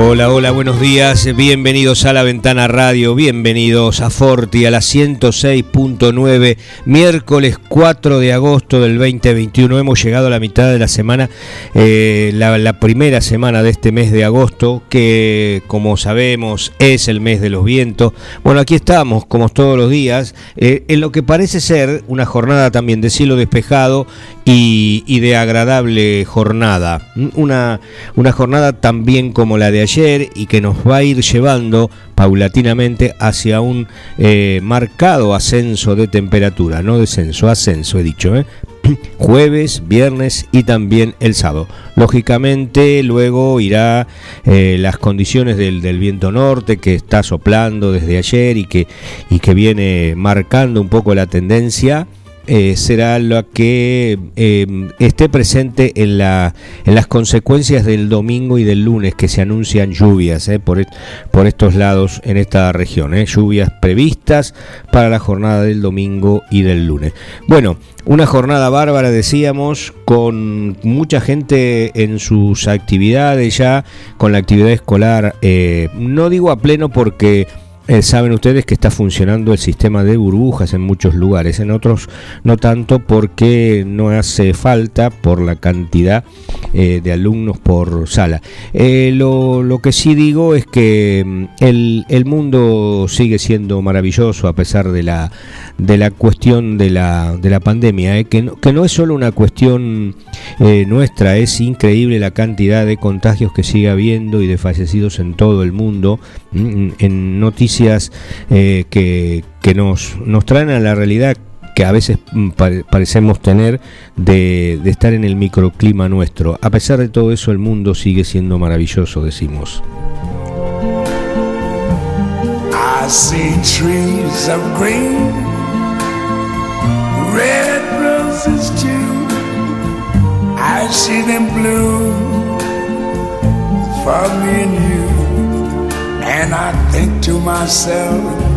Hola, hola, buenos días, bienvenidos a la Ventana Radio, bienvenidos a Forti a la 106.9, miércoles 4 de agosto del 2021, hemos llegado a la mitad de la semana, eh, la, primera semana de este mes de agosto, que como sabemos es el mes de los vientos. Bueno, aquí estamos, como todos los días, eh, en lo que parece ser una jornada también de cielo despejado y, de agradable jornada, una, una jornada también como la de ayer y que nos va a ir llevando paulatinamente hacia un eh, marcado ascenso de temperatura, no descenso, ascenso he dicho, ¿eh? jueves, viernes y también el sábado. Lógicamente luego irá eh, las condiciones del, del, viento norte que está soplando desde ayer y que, y que viene marcando un poco la tendencia eh, será lo que eh, esté presente en, la, en las consecuencias del domingo y del lunes que se anuncian lluvias eh, por, por estos lados en esta región. Lluvias previstas para la jornada del domingo y del lunes. Bueno, una jornada bárbara, decíamos, con mucha gente en sus actividades ya, con la actividad escolar. no digo a pleno porque eh, saben ustedes que está funcionando el sistema de burbujas en muchos lugares, en otros no tanto porque no hace falta por la cantidad eh, de alumnos por sala. Eh, lo, lo, que sí digo es que mm, el, el, mundo sigue siendo maravilloso a pesar de la, de la cuestión de la, de la pandemia, que no, que, no, es solo una cuestión nuestra, es increíble la cantidad de contagios que sigue habiendo y de fallecidos en todo el mundo. Mm, en noticias eh, que, que nos, nos traen a la realidad que a veces mm, parecemos tener de, de, estar en el microclima nuestro. A pesar de todo eso, el mundo sigue siendo maravilloso, decimos. Roses too. I see them blue for me and you. And I think to myself,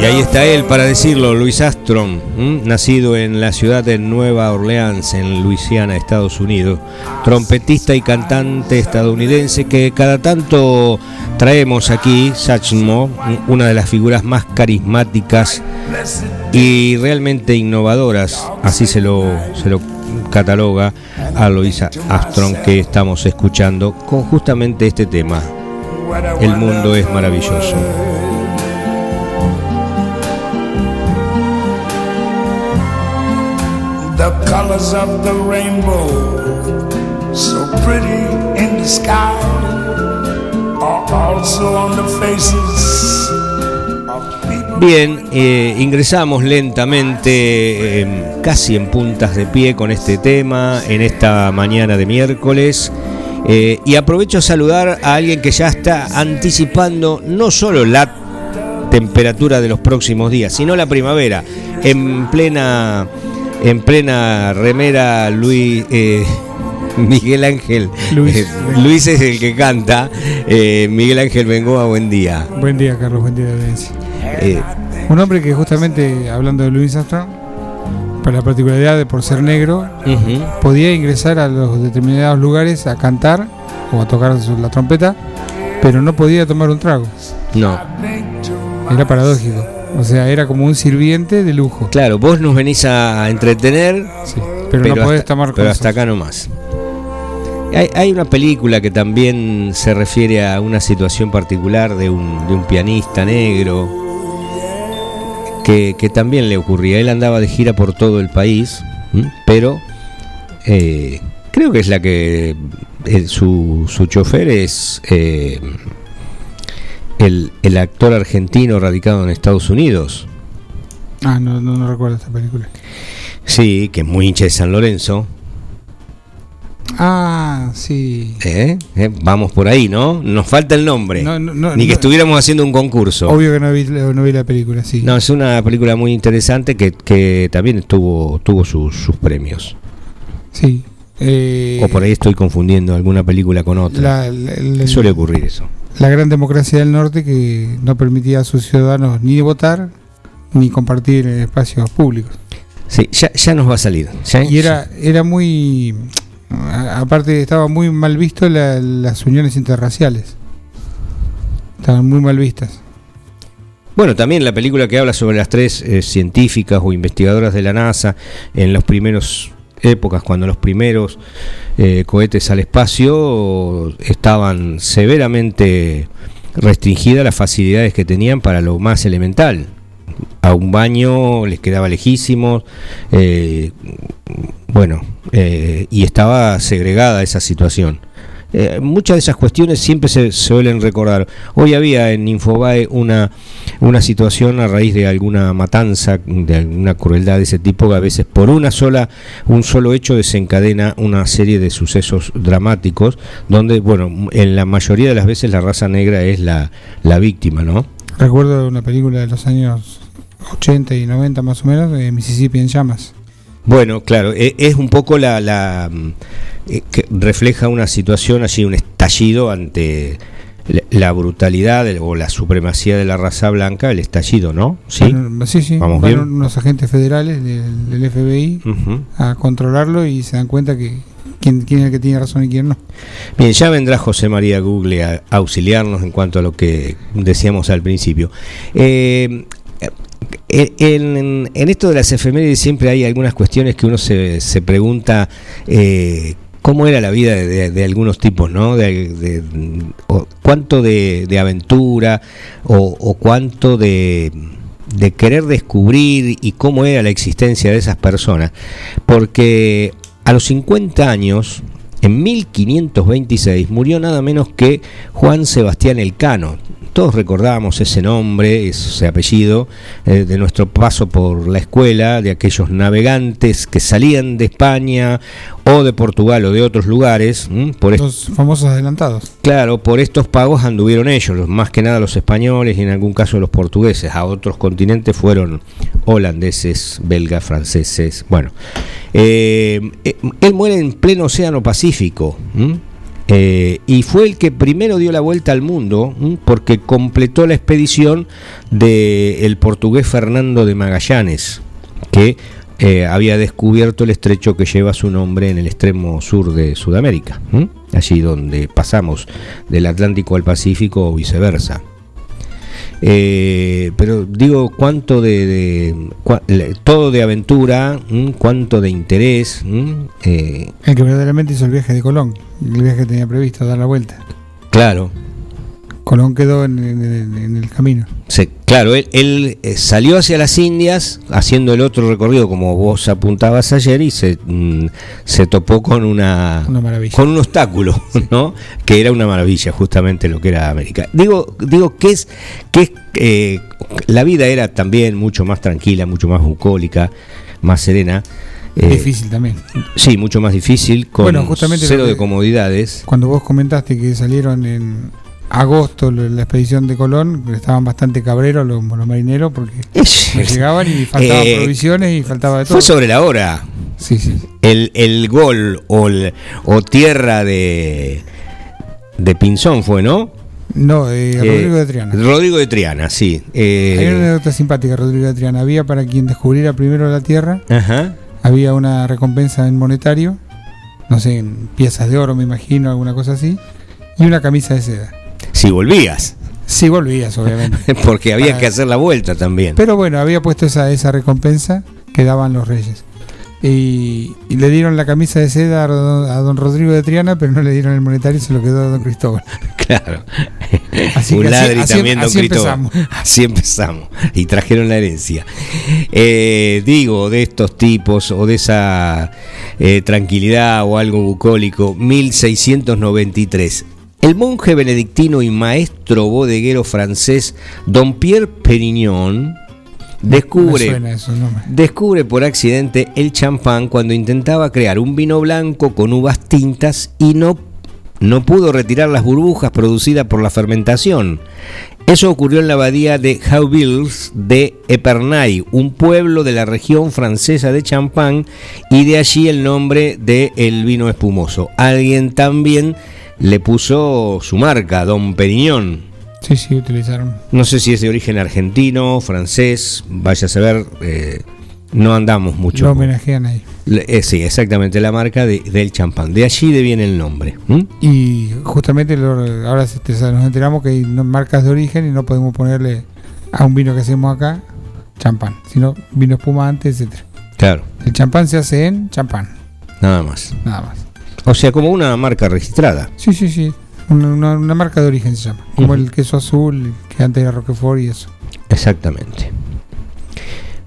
y ahí está él para decirlo, Luis Armstrong, nacido en la ciudad de Nueva Orleans, en Luisiana, Estados Unidos, trompetista y cantante estadounidense que cada tanto traemos aquí, Satchmo, una de las figuras más carismáticas y realmente innovadoras, así se lo, se lo cataloga a Louisa Armstrong que estamos escuchando con justamente este tema. El mundo es maravilloso. The colors of the rainbow, so pretty in the sky, are also on the faces Bien, eh, ingresamos lentamente, eh, casi en puntas de pie con este tema, en esta mañana de miércoles. Eh, y aprovecho a saludar a alguien que ya está anticipando no solo la temperatura de los próximos días, sino la primavera. En plena, en plena remera, Luis. Miguel Ángel. Luis. Luis. es el que canta. Miguel Ángel Bengoa, buen día. Buen día, Carlos. Buen día, eh, un hombre que justamente, hablando de Louis Armstrong, por la particularidad de por ser negro, podía ingresar a los determinados lugares a cantar o a tocar la trompeta, pero no podía tomar un trago. No. Era paradójico. O sea, era como un sirviente de lujo. Claro, vos nos venís a entretener, pero, no podés tomar Pero hasta acá nomás. Hay, hay, una película que también se refiere a una situación particular de un, de un pianista negro que, también le ocurría. Él andaba de gira por todo el país, pero eh, creo que es la que eh, su, su chofer es... Eh, el, el actor argentino radicado en Estados Unidos. Ah, no, no, recuerdo esta película. Sí, que es muy hincha de San Lorenzo. Ah, sí. ¿Eh? ¿Eh? Vamos por ahí, ¿no? Nos falta el nombre. Ni que estuviéramos haciendo un concurso. Obvio que no vi, no vi, la película, sí. No, es una película muy interesante que, que también tuvo, tuvo sus, sus premios. Sí. Eh, o por ahí estoy confundiendo alguna película con otra. Suele ocurrir eso. La gran democracia del norte que no permitía a sus ciudadanos ni votar ni compartir espacios públicos. Sí, ya, ya nos va a salir. y era, era muy. Aparte, estaba muy mal visto las uniones interraciales. Estaban muy mal vistas. Bueno, también la película que habla sobre las tres eh, científicas o investigadoras de la NASA en los primeros épocas, cuando los primeros eh, cohetes al espacio estaban severamente restringidas las facilidades que tenían para lo más elemental, a un baño les quedaba lejísimos, eh, bueno, eh, y estaba segregada esa situación. Eh, muchas de esas cuestiones siempre se, suelen recordar. Hoy había en Infobae una, una situación a raíz de alguna matanza, de alguna crueldad de ese tipo, que a veces por una sola, un solo hecho desencadena una serie de sucesos dramáticos, donde, bueno, en la mayoría de las veces la raza negra es la, la víctima, ¿no? Recuerdo una película de los años 80 y 90 más o menos, de Mississippi en llamas. Bueno, claro, e, es un poco la, la mm, eh, que refleja una situación allí, un estallido ante la brutalidad o la supremacía de la raza blanca, el estallido, ¿no? Sí, sí, sí. Vamos Van unos agentes federales del, FBI a controlarlo y se dan cuenta que quién, quién, es el que tiene razón y quién no. Bien, ya vendrá José María Google a auxiliarnos en cuanto a lo que decíamos al principio. Eh, eh, en, esto de las efemérides siempre hay algunas cuestiones que uno se, se pregunta eh, cómo era la vida de, algunos tipos, ¿no? De, cuánto de, aventura o, cuánto de, de querer descubrir y cómo era la existencia de esas personas. Porque a los 50 años, en 1526, murió nada menos que Juan Sebastián Elcano, todos recordábamos ese nombre, ese apellido, eh, de nuestro paso por la escuela, de aquellos navegantes que salían de España o de Portugal o de otros lugares. Por los famosos adelantados. Claro, por estos pagos anduvieron ellos, más que nada los españoles y en algún caso los portugueses. A otros continentes fueron holandeses, belgas, franceses. Bueno, eh, eh, él muere en pleno Océano Pacífico. Eh, y fue el que primero dio la vuelta al mundo porque completó la expedición del portugués Fernando de Magallanes, que eh, había descubierto el estrecho que lleva su nombre en el extremo sur de Sudamérica, allí donde pasamos del Atlántico al Pacífico o viceversa. Eh, pero digo, cuánto de, todo de aventura, cuánto de interés. Eh. el que verdaderamente hizo el viaje de Colón, el viaje que tenía previsto dar la vuelta. Claro, Colón quedó en, el camino. claro, él, eh, salió hacia las Indias haciendo el otro recorrido como vos apuntabas ayer y se, mm, se topó con una, con un obstáculo, ¿no? Que era una maravilla justamente lo que era América. Digo, digo que es que eh, la vida era también mucho más tranquila, mucho más bucólica, más serena. Eh, difícil también. Sí, mucho más difícil, con cero de comodidades. Cuando vos comentaste que salieron en, agosto la expedición de Colón, estaban bastante cabreros los, marineros porque llegaban y faltaban eh, provisiones y faltaba de todo. Fue sobre la hora. Sí, sí. El, el gol o, o tierra de, de Pinzón fue, ¿no? No, eh, Rodrigo de Triana. Rodrigo de Triana, sí. Eh, Hay una anécdota simpática, Rodrigo de Triana. Había para quien descubriera primero la tierra, había una recompensa en monetario, no sé, en piezas de oro, me imagino, alguna cosa así, y una camisa de seda. Si volvías. Si volvías, obviamente. Porque había que hacer la vuelta también. Pero bueno, había puesto esa, esa recompensa que daban los reyes. Y, le dieron la camisa de seda a don, Rodrigo de Triana, pero no le dieron el monetario y se lo quedó a don Cristóbal. Claro. Así Un ladri también, don Cristóbal. Empezamos. Así empezamos. Y trajeron la herencia. Eh, digo, de estos tipos o de esa eh, tranquilidad o algo bucólico, 1693 El monje benedictino y maestro bodeguero francés Don Pierre Perignon descubre, descubre por accidente el champán cuando intentaba crear un vino blanco con uvas tintas y no, no pudo retirar las burbujas producidas por la fermentación. Eso ocurrió en la abadía de Hauvilles de Epernay, un pueblo de la región francesa de Champagne, y de allí el nombre del el vino espumoso. Alguien también le puso su marca, Don Periñón. Sí, sí, utilizaron. No sé si es de origen argentino, francés, vaya a saber, eh, no andamos mucho. Lo homenajean ahí. Eh, sí, exactamente, la marca del champán. De allí viene el nombre. Y justamente ahora nos enteramos que hay marcas de origen y no podemos ponerle a un vino que hacemos acá champán, sino vino espumante, etcétera. Claro. El champán se hace en champán. Nada más. Nada más. O sea, como una marca registrada. Sí, sí, sí. Una, marca de origen se llama. Como el queso azul, que antes era Roquefort y eso. Exactamente.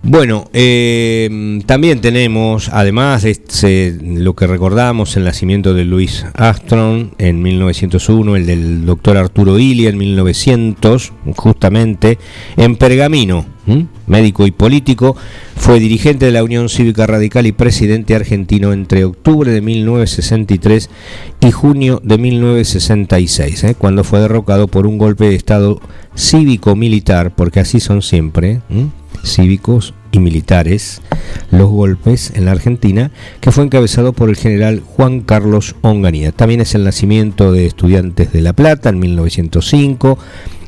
Bueno, eh, también tenemos, además de lo que recordamos, el nacimiento de Louis Armstrong en 1901, el del doctor Arturo Illia en 1900, justamente, en Pergamino, médico y político, fue dirigente de la Unión Cívica Radical y presidente argentino entre octubre de 1963 y junio de 1966, ¿eh? cuando fue derrocado por un golpe de Estado cívico-militar, porque así son siempre cívicos y militares los golpes en la Argentina, que fue encabezado por el general Juan Carlos Onganía. También es el nacimiento de Estudiantes de La Plata en 1905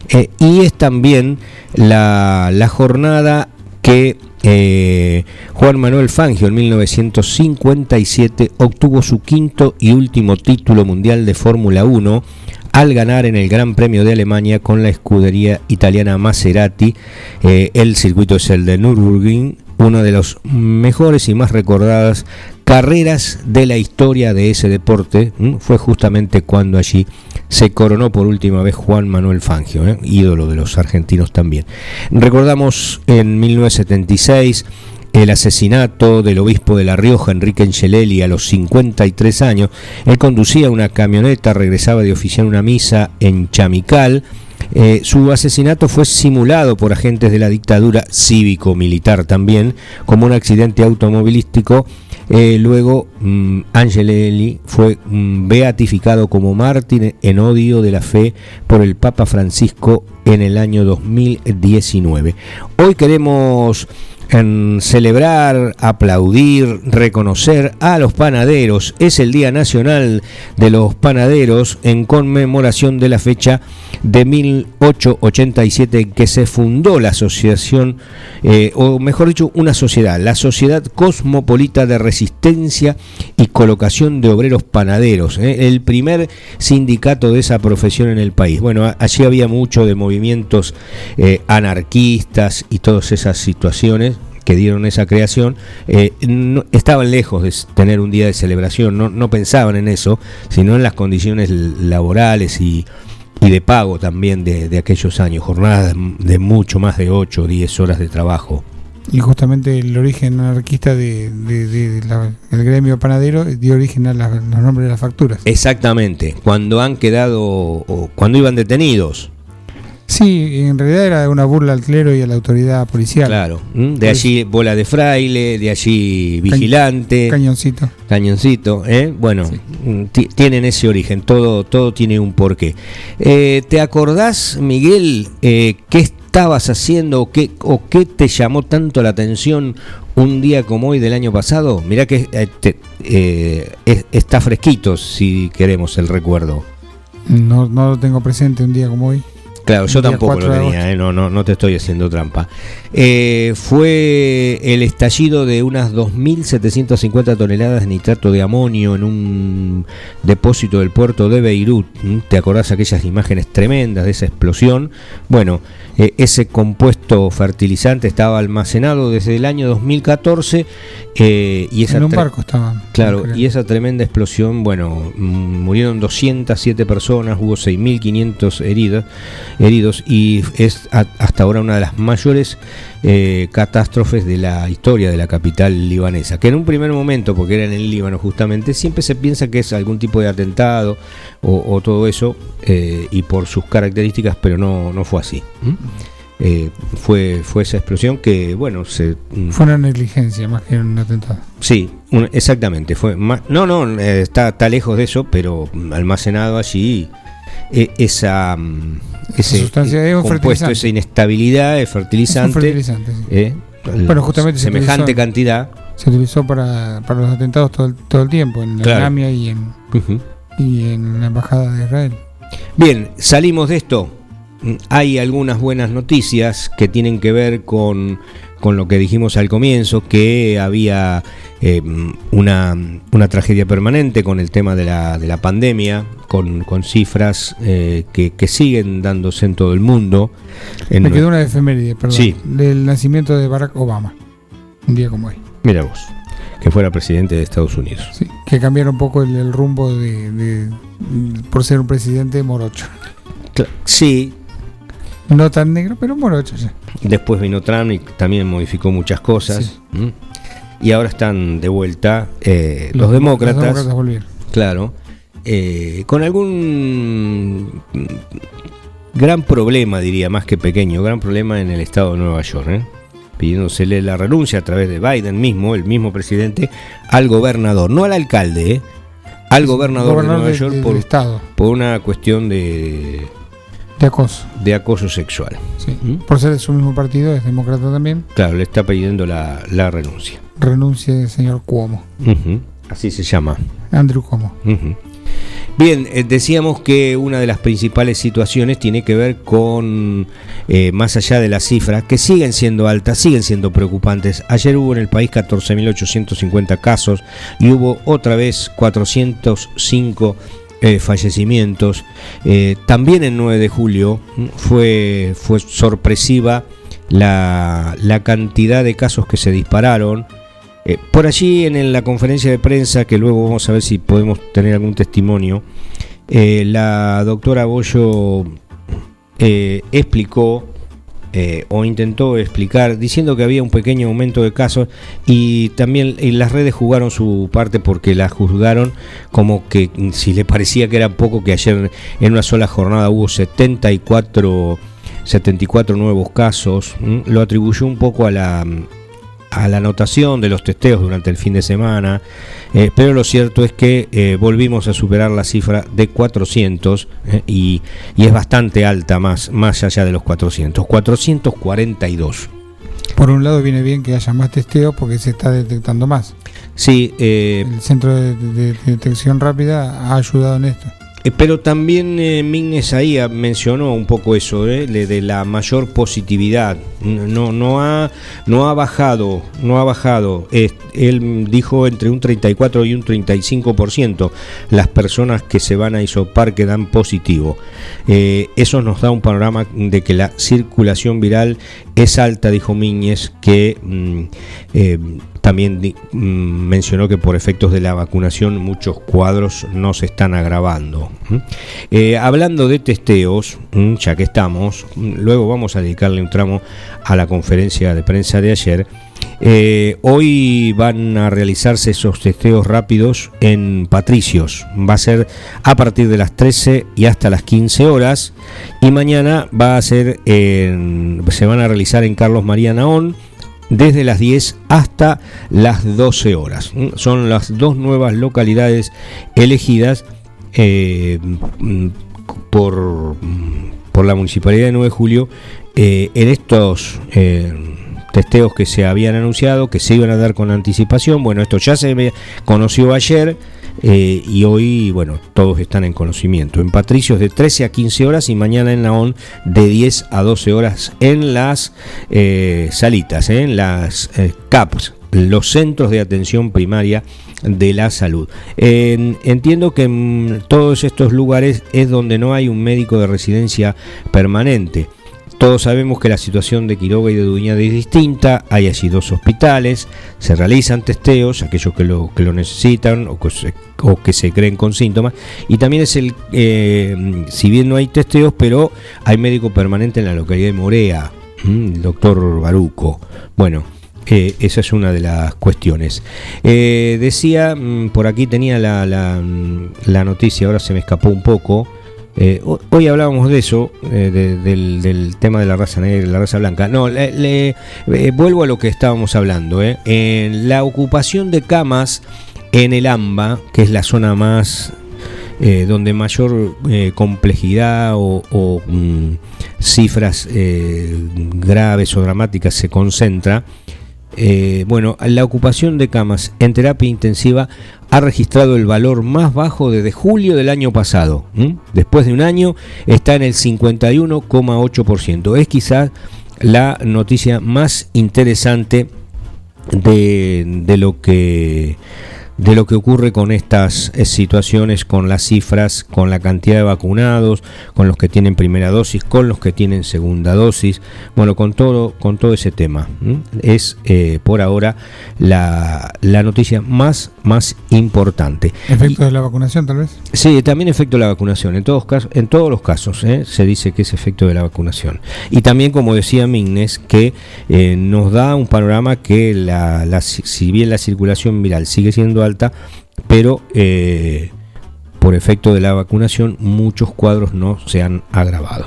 eh, y es también la, jornada que eh, Juan Manuel Fangio en 1957 obtuvo su quinto y último título mundial de Fórmula 1 al ganar en el Gran Premio de Alemania con la escudería italiana Maserati. Eh, el circuito es el de Nürburgring, una de las mejores y más recordadas carreras de la historia de ese deporte. Fue justamente cuando allí se coronó por última vez Juan Manuel Fangio, ¿eh? ídolo de los argentinos también. Recordamos en 1976 el asesinato del obispo de La Rioja, Enrique Engelelli, a los 53 años. Él conducía una camioneta, regresaba de oficiar una misa en Chamical. Eh, su asesinato fue simulado por agentes de la dictadura cívico-militar también, como un accidente automovilístico. Eh, luego, mm, Angelelli fue mm, beatificado como mártir en odio de la fe por el Papa Francisco en el año 2019. Hoy queremos en celebrar, aplaudir, reconocer a los panaderos. Es el Día Nacional de los Panaderos en conmemoración de la fecha de 1887 en que se fundó la asociación, eh, o mejor dicho, una sociedad, la Sociedad Cosmopolita de Resistencia y Colocación de Obreros Panaderos, eh, el primer sindicato de esa profesión en el país. Bueno, allí había mucho de movimientos eh, anarquistas y todas esas situaciones que dieron esa creación, eh, estaban lejos de tener un día de celebración, no, pensaban en eso, sino en las condiciones laborales y, de pago también de, aquellos años, jornadas de mucho más de 8 o 10 horas de trabajo. Y justamente el origen anarquista del de, gremio panadero dio origen a los nombres de las facturas. Exactamente, cuando han quedado, o cuando iban detenidos, Sí, en realidad era una burla al clero y a la autoridad policial. Claro, de allí bola de fraile, de allí vigilante. Cañoncito. Cañoncito, ¿eh? Bueno, mm, tienen ese origen, todo, todo tiene un porqué. Eh, ¿Te acordás, Miguel, eh, qué estabas haciendo o qué, o qué te llamó tanto la atención un día como hoy del año pasado? Mirá que está fresquito, si queremos el recuerdo. No, no lo tengo presente un día como hoy. Claro, yo tampoco lo tenía, ¿eh? no, no, no te estoy haciendo trampa. Eh, fue el estallido de unas 2.750 toneladas de nitrato de amonio en un depósito del puerto de Beirut. ¿Te acordás aquellas imágenes tremendas de esa explosión? Bueno, eh, ese compuesto fertilizante estaba almacenado desde el año 2014 y esa en un barco estaba. Claro, y esa tremenda explosión, bueno, mm, murieron 207 personas, hubo 6.500 heridas heridos y es hasta ahora una de las mayores eh, catástrofes de la historia de la capital libanesa. Que en un primer momento, porque era en el Líbano justamente, siempre se piensa que es algún tipo de atentado o, todo eso, eh, y por sus características, pero no, no fue así. Eh, fue, fue esa explosión que, bueno, se... Mm, fue una negligencia más que un atentado. Sí, exactamente. Fue más, no, no, está, está lejos de eso, pero almacenado allí esa, mm, ese sustancia es compuesto, esa inestabilidad, es fertilizante. bueno, justamente semejante cantidad. Se utilizó para, para los atentados todo el, todo el tiempo, en la y en, y en la Embajada de Israel. Bien, salimos de esto hay algunas buenas noticias que tienen que ver con, lo que dijimos al comienzo, que había eh, una, tragedia permanente con el tema de la, de la pandemia, con, con cifras eh, que, siguen dándose en todo el mundo. Me quedó una efeméride, perdón, del nacimiento de Barack Obama, un día como hoy. Mira vos, que fuera presidente de Estados Unidos. Sí, que cambiara un poco el, rumbo de, por ser un presidente morocho. Sí, no tan negro, pero morocho ya. Después vino Trump y también modificó muchas cosas. Y ahora están de vuelta eh, los, demócratas. Claro. Eh, con algún gran problema, diría, más que pequeño, gran problema en el estado de Nueva York. ¿eh? Pidiéndosele la renuncia a través de Biden mismo, el mismo presidente, al gobernador, no al alcalde, ¿eh? al gobernador, de Nueva York por, por una cuestión de de acoso. De acoso sexual. Sí. ¿Mm? Por ser de su mismo partido, es demócrata también. Claro, le está pidiendo la, renuncia. Renuncia el señor Cuomo. Así se llama. Andrew Cuomo. Bien, eh, decíamos que una de las principales situaciones tiene que ver con, eh, más allá de las cifras, que siguen siendo altas, siguen siendo preocupantes. Ayer hubo en el país 14.850 casos y hubo otra vez 405 eh, fallecimientos. Eh, también el 9 de julio fue, fue sorpresiva la, cantidad de casos que se dispararon. Eh, por allí en, la conferencia de prensa, que luego vamos a ver si podemos tener algún testimonio, la doctora Bollo explicó eh, o intentó explicar diciendo que había un pequeño aumento de casos y también las redes jugaron su parte porque la juzgaron como que si le parecía que era poco que ayer en una sola jornada hubo 74 74 nuevos casos, lo atribuyó un poco a la a la anotación de los testeos durante el fin de semana, eh, pero lo cierto es que eh, volvimos a superar la cifra de 400 eh, y, es bastante alta más, más allá de los 400, 442. Por un lado viene bien que haya más testeos porque se está detectando más. Sí, el centro de detección rápida ha ayudado en esto. Eh, pero también eh, ahí mencionó un poco eso, eh, de la mayor positividad. No, no, ha, no ha bajado, no ha bajado. él dijo entre un 34 y un 35% las personas que se van a isopar que dan positivo. Eh, eso nos da un panorama de que la circulación viral es alta, dijo Miñez, que mm, también mm, mencionó que por efectos de la vacunación muchos cuadros no se están agravando. Eh, hablando de testeos, ya que estamos, luego vamos a dedicarle un tramo a la conferencia de prensa de ayer. Eh, hoy van a realizarse esos testeos rápidos en Patricios. Va a ser a partir de las 13 y hasta las 15 horas. Y mañana va a ser se van a realizar en Carlos María Naón desde las 10 hasta las 12 horas. Son las dos nuevas localidades elegidas eh, por, por, la Municipalidad de 9 de Julio eh, en estos eh, testeos que se habían anunciado, que se iban a dar con anticipación. Bueno, esto ya se conoció ayer. Eh, y hoy, bueno, todos están en conocimiento. En Patricios de 13 a 15 horas y mañana en Naón de 10 a 12 horas en las eh, salitas, eh, en las CAPS, los centros de atención primaria de la salud. entiendo que en todos estos lugares es donde no hay un médico de residencia permanente. Todos sabemos que la situación de Quiroga y de Duñada es distinta, hay allí dos hospitales, se realizan testeos, aquellos que lo, que lo necesitan o que, se, o que se creen con síntomas, y también es el, eh, si bien no hay testeos, pero hay médico permanente en la localidad de Morea, el doctor Baruco. Bueno, Eh, esa es una de las cuestiones. Eh, decía, mm, por aquí tenía la, la, noticia, ahora se me escapó un poco. Eh, hoy hablábamos de eso, del, tema de la raza negra y la raza blanca. No, le, vuelvo a lo que estábamos hablando. En la ocupación de camas en el AMBA, que es la zona más donde mayor complejidad o, mm, cifras graves o dramáticas se concentra, eh, bueno, la ocupación de camas en terapia intensiva ha registrado el valor más bajo desde julio del año pasado. Después de un año está en el 51,8%. Es quizás la noticia más interesante de lo que de lo que ocurre con estas eh, situaciones, con las cifras, con la cantidad de vacunados, con los que tienen primera dosis, con los que tienen segunda dosis, bueno, con todo, con todo ese tema. Es eh, por ahora la, noticia más, más importante. ¿Efecto de la vacunación tal vez? Sí, también efecto de la vacunación. En todos, casos, en todos los casos ¿eh? se dice que es efecto de la vacunación. Y también, como decía Mignes, que nos da un panorama que la, la, si bien la circulación viral sigue siendo alta, pero eh, por efecto de la vacunación muchos cuadros no se han agravado.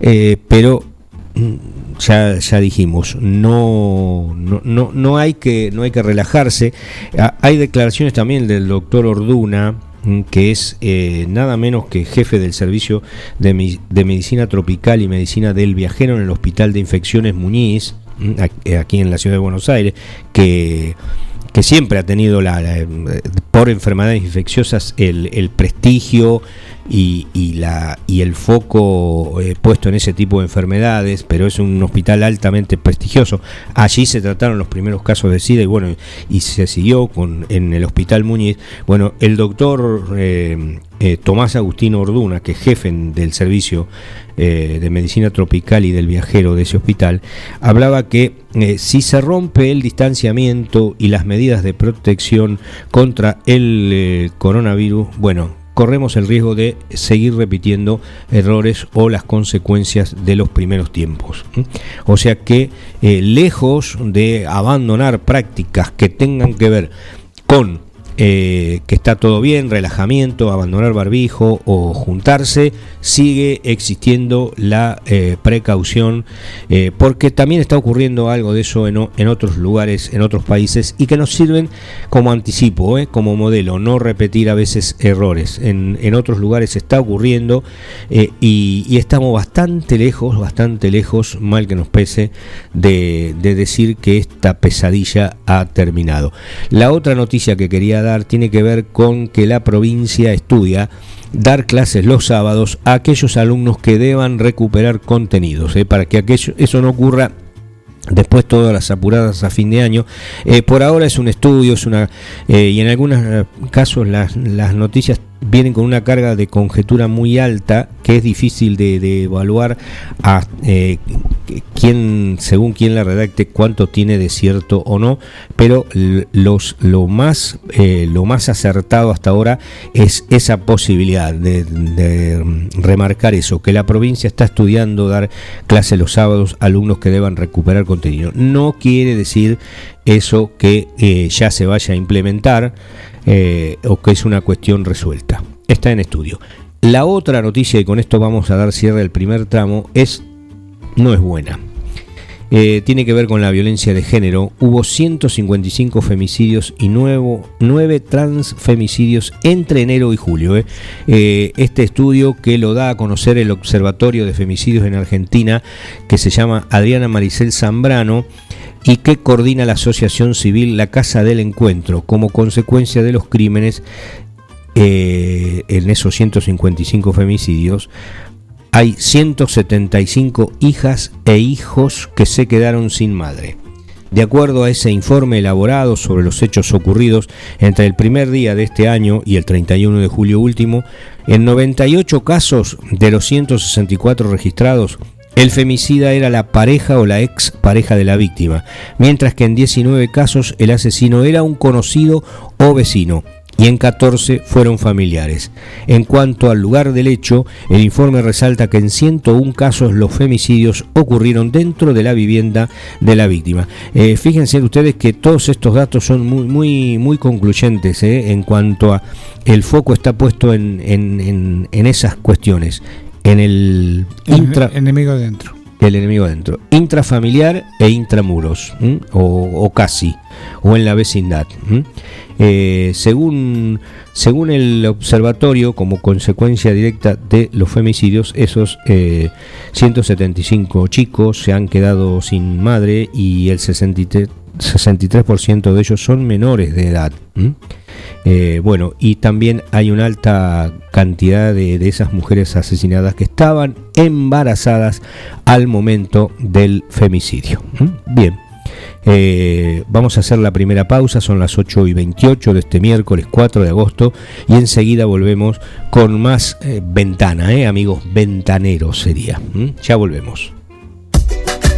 Eh, pero mm, ya, ya dijimos, no, no, no, hay que, no hay que relajarse. Ah, hay declaraciones también del doctor Orduna, mm, que es eh, nada menos que jefe del servicio de, de, medicina tropical y medicina del viajero en el Hospital de Infecciones Muñiz, mm, aquí en la ciudad de Buenos Aires, que que siempre ha tenido la, por enfermedades infecciosas el, el prestigio y, y, la, y el foco eh, puesto en ese tipo de enfermedades, pero es un hospital altamente prestigioso. Allí se trataron los primeros casos de SIDA y bueno, y se siguió con, en el Hospital Muñiz. Bueno, el doctor eh, eh, Tomás Agustín Orduna, que es jefe del servicio de medicina tropical y del viajero de ese hospital, hablaba que si se rompe el distanciamiento y las medidas de protección contra el coronavirus, bueno, corremos el riesgo de seguir repitiendo errores o las consecuencias de los primeros tiempos. O sea que eh, lejos de abandonar prácticas que tengan que ver con eh, que está todo bien, relajamiento, abandonar barbijo o juntarse, sigue existiendo la eh, precaución, eh, porque también está ocurriendo algo de eso en, otros lugares, en otros países, y que nos sirven como anticipo, como modelo, no repetir a veces errores. En, en otros lugares está ocurriendo y, estamos bastante lejos, bastante lejos, mal que nos pese, de, de decir que esta pesadilla ha terminado. La otra noticia que quería dar tiene que ver con que la provincia estudia dar clases los sábados a aquellos alumnos que deban recuperar contenidos, ¿eh? para que aquello, eso no ocurra Después todas las apuradas a fin de año. Eh, por ahora es un estudio, es una eh, y en algunos casos las, las noticias vienen con una carga de conjetura muy alta que es difícil de, evaluar a eh, quién, según quién la redacte, cuánto tiene de cierto o no, pero los, lo, más, eh, lo más acertado hasta ahora es esa posibilidad de, remarcar eso, que la provincia está estudiando dar clases los sábados a alumnos que deban recuperar contenido. No quiere decir eso que eh, ya se vaya a implementar. Eh, o que es una cuestión resuelta. Está en estudio. La otra noticia, y con esto vamos a dar cierre al primer tramo, es no es buena. Eh, tiene que ver con la violencia de género. Hubo 155 femicidios y 9, transfemicidios entre enero y julio. Eh. este estudio que lo da a conocer el Observatorio de Femicidios en Argentina, que se llama Adriana Maricel Zambrano, y que coordina la Asociación Civil La Casa del Encuentro como consecuencia de los crímenes eh, en esos 155 femicidios. Hay 175 hijas e hijos que se quedaron sin madre. De acuerdo a ese informe elaborado sobre los hechos ocurridos entre el primer día de este año y el 31 de julio último, en 98 casos de los 164 registrados, el femicida era la pareja o la ex pareja de la víctima, mientras que en 19 casos el asesino era un conocido o vecino y en 14 fueron familiares. En cuanto al lugar del hecho, el informe resalta que en 101 casos los femicidios ocurrieron dentro de la vivienda de la víctima. Eh, fíjense ustedes que todos estos datos son muy, muy, muy concluyentes eh, en cuanto a el foco está puesto en, en, esas cuestiones. En el enemigo dentro el enemigo adentro. Intrafamiliar e intramuros, o, casi, o en la vecindad. Eh, según, según el observatorio, como consecuencia directa de los femicidios, esos 175 eh, chicos se han quedado sin madre y el 63, 63% de ellos son menores de edad. Eh, bueno, y también hay una alta cantidad de, esas mujeres asesinadas que estaban embarazadas al momento del femicidio. Bien. Eh, vamos a hacer la primera pausa, son las 8 y 28 de este miércoles 4 de agosto y enseguida volvemos con más eh, ventana, amigos, ventaneros sería. Ya volvemos.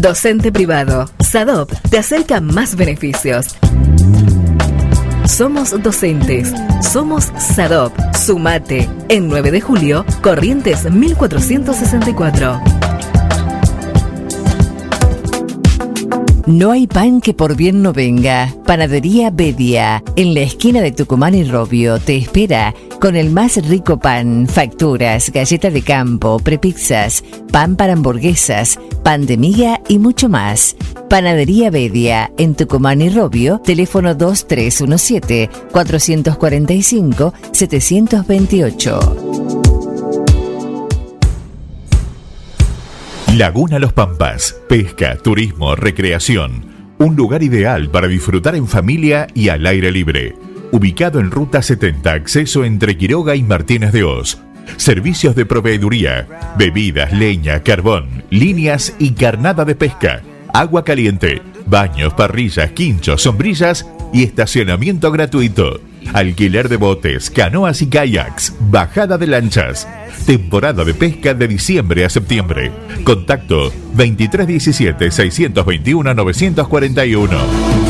Docente privado, SADOP te acerca más beneficios. Somos docentes. Somos SADOP. Sumate. En 9 de julio, Corrientes 1464. No hay pan que por bien no venga. Panadería Bedia, en la esquina de Tucumán y Robio, te espera con el más rico pan, facturas, galleta de campo, prepizzas, pan para hamburguesas, pan de miga y mucho más. Panadería Bedia, en Tucumán y Robio, teléfono 2317-445-728. Laguna Los Pampas, pesca, turismo, recreación. Un lugar ideal para disfrutar en familia y al aire libre ubicado en Ruta 70, acceso entre Quiroga y Martínez de Oz. Servicios de proveeduría, bebidas, leña, carbón, líneas y carnada de pesca, agua caliente, baños, parrillas, quinchos, sombrillas y estacionamiento gratuito. Alquiler de botes, canoas y kayaks, bajada de lanchas. Temporada de pesca de diciembre a septiembre. Contacto 2317 621 941.